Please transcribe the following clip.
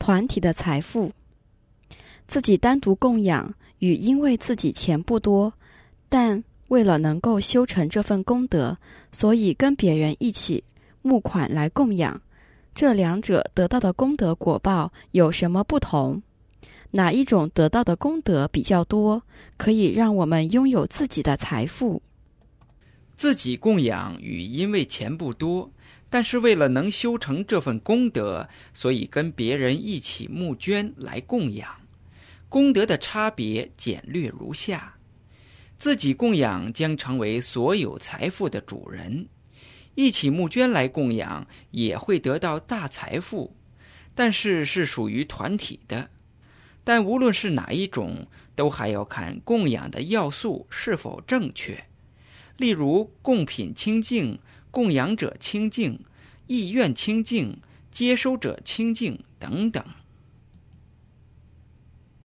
团体的财富。自己单独供养与因为自己钱不多，但为了能够修成这份功德，所以跟别人一起募款来供养，这两者得到的功德果报有什么不同？哪一种得到的功德比较多，可以让我们拥有自己的财富？自己供养与因为钱不多，但是为了能修成这份功德，所以跟别人一起募捐来供养。功德的差别简略如下：自己供养将成为所有财富的主人，一起募捐来供养也会得到大财富，但是是属于团体的。但无论是哪一种，都还要看供养的要素是否正确，例如供品清净、供养者清净、意愿清净、接收者清净等等。